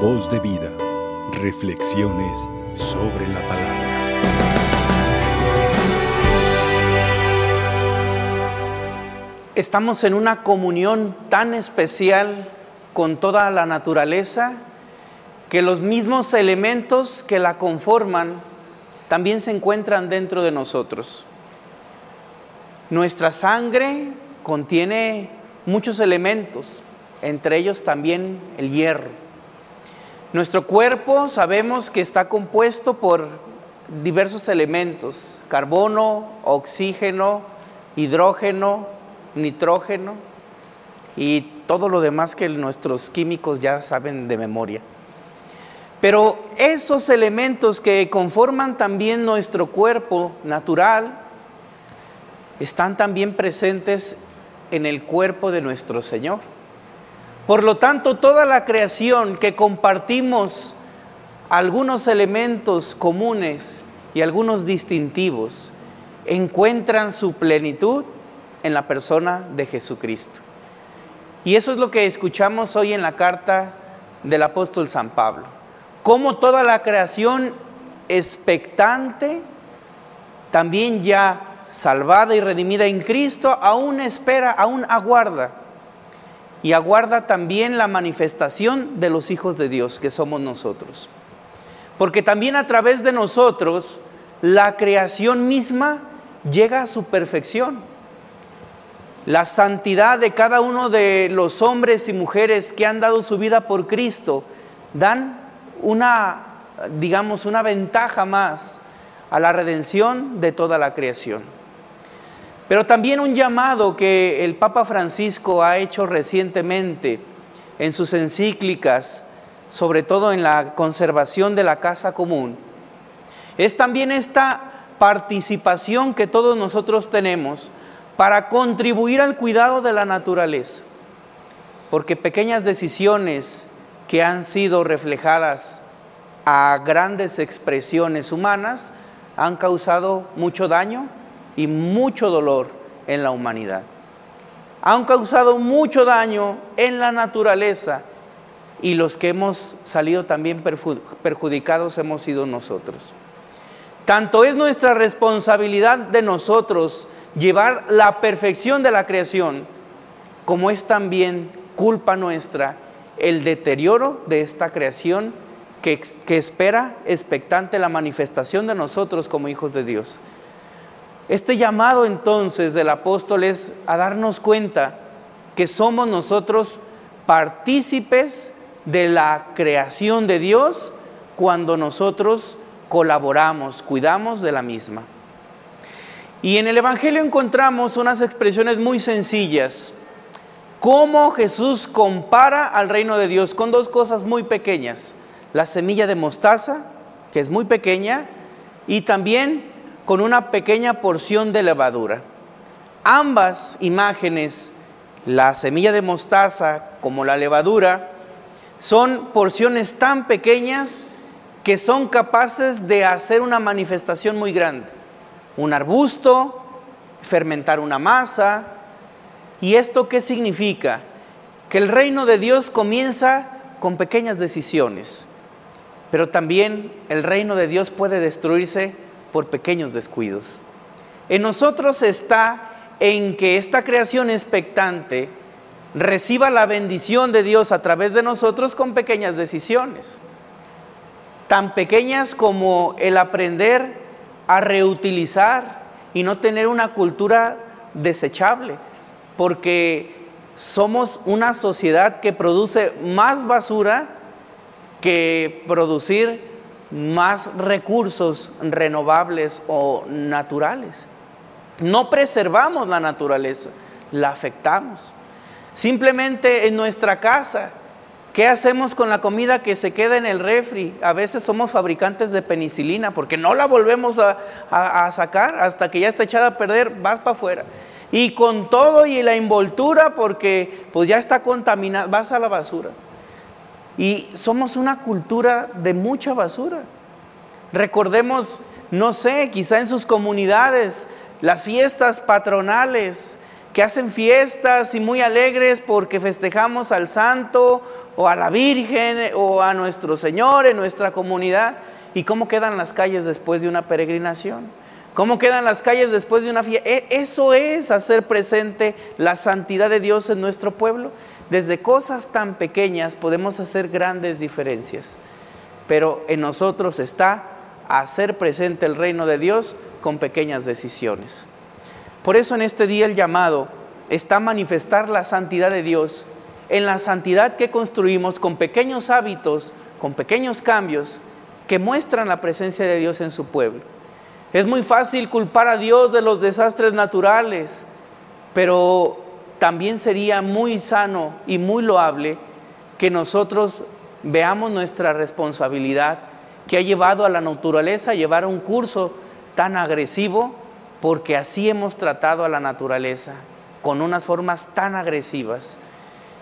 Voz de vida. Reflexiones sobre la palabra. Estamos en una comunión tan especial con toda la naturaleza que los mismos elementos que la conforman también se encuentran dentro de nosotros. Nuestra sangre contiene muchos elementos, entre ellos también el hierro. Nuestro cuerpo sabemos que está compuesto por diversos elementos, carbono, oxígeno, hidrógeno, nitrógeno y todo lo demás que nuestros químicos ya saben de memoria. Pero esos elementos que conforman también nuestro cuerpo natural están también presentes en el cuerpo de nuestro Señor. Por lo tanto, toda la creación que compartimos algunos elementos comunes y algunos distintivos encuentran su plenitud en la persona de Jesucristo. Y eso es lo que escuchamos hoy en la carta del apóstol San Pablo. Cómo toda la creación expectante, también ya salvada y redimida en Cristo, aún espera, aún aguarda. Y aguarda también la manifestación de los hijos de Dios, que somos nosotros. Porque también a través de nosotros, la creación misma llega a su perfección. La santidad de cada uno de los hombres y mujeres que han dado su vida por Cristo dan una, digamos, una ventaja más a la redención de toda la creación. Pero también un llamado que el Papa Francisco ha hecho recientemente en sus encíclicas, sobre todo en la conservación de la casa común, es también esta participación que todos nosotros tenemos para contribuir al cuidado de la naturaleza. Porque pequeñas decisiones que han sido reflejadas a grandes expresiones humanas han causado mucho daño y mucho dolor en la humanidad. Han causado mucho daño en la naturaleza y los que hemos salido también perjudicados hemos sido nosotros. Tanto es nuestra responsabilidad de nosotros llevar la perfección de la creación, como es también culpa nuestra el deterioro de esta creación que, que espera expectante la manifestación de nosotros como hijos de Dios. Este llamado entonces del apóstol es a darnos cuenta que somos nosotros partícipes de la creación de Dios cuando nosotros colaboramos, cuidamos de la misma. Y en el Evangelio encontramos unas expresiones muy sencillas. Cómo Jesús compara al reino de Dios con dos cosas muy pequeñas. La semilla de mostaza, que es muy pequeña, y también con una pequeña porción de levadura. Ambas imágenes, la semilla de mostaza como la levadura, son porciones tan pequeñas que son capaces de hacer una manifestación muy grande. Un arbusto, fermentar una masa. ¿Y esto qué significa? Que el reino de Dios comienza con pequeñas decisiones, pero también el reino de Dios puede destruirse por pequeños descuidos. En nosotros está en que esta creación expectante reciba la bendición de Dios a través de nosotros con pequeñas decisiones, tan pequeñas como el aprender a reutilizar y no tener una cultura desechable, porque somos una sociedad que produce más basura que producir más recursos renovables o naturales. No preservamos la naturaleza, la afectamos. Simplemente en nuestra casa, ¿qué hacemos con la comida que se queda en el refri? A veces somos fabricantes de penicilina porque no la volvemos a, sacar hasta que ya está echada a perder, vas para afuera. Y con todo y la envoltura porque pues ya está contaminada, vas a la basura. Y somos una cultura de mucha basura. Recordemos, no sé, quizá en sus comunidades, las fiestas patronales, que hacen fiestas y muy alegres porque festejamos al santo o a la Virgen o a nuestro Señor en nuestra comunidad. ¿Y cómo quedan las calles después de una peregrinación? ¿Cómo quedan las calles después de una fiesta? E, eso es hacer presente la santidad de Dios en nuestro pueblo. Desde cosas tan pequeñas podemos hacer grandes diferencias, pero en nosotros está hacer presente el reino de Dios con pequeñas decisiones. Por eso en este día el llamado está manifestar la santidad de Dios, en la santidad que construimos con pequeños hábitos, con pequeños cambios que muestran la presencia de Dios en su pueblo. Es muy fácil culpar a Dios de los desastres naturales, pero también sería muy sano y muy loable que nosotros veamos nuestra responsabilidad que ha llevado a la naturaleza a llevar un curso tan agresivo, porque así hemos tratado a la naturaleza, con unas formas tan agresivas,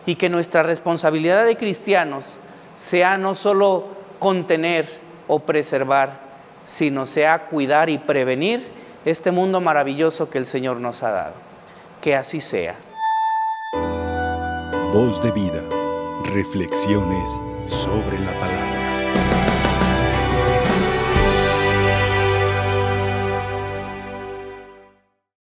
y que nuestra responsabilidad de cristianos sea no solo contener o preservar, sino sea cuidar y prevenir este mundo maravilloso que el Señor nos ha dado. Que así sea. Voz de vida. Reflexiones sobre la palabra.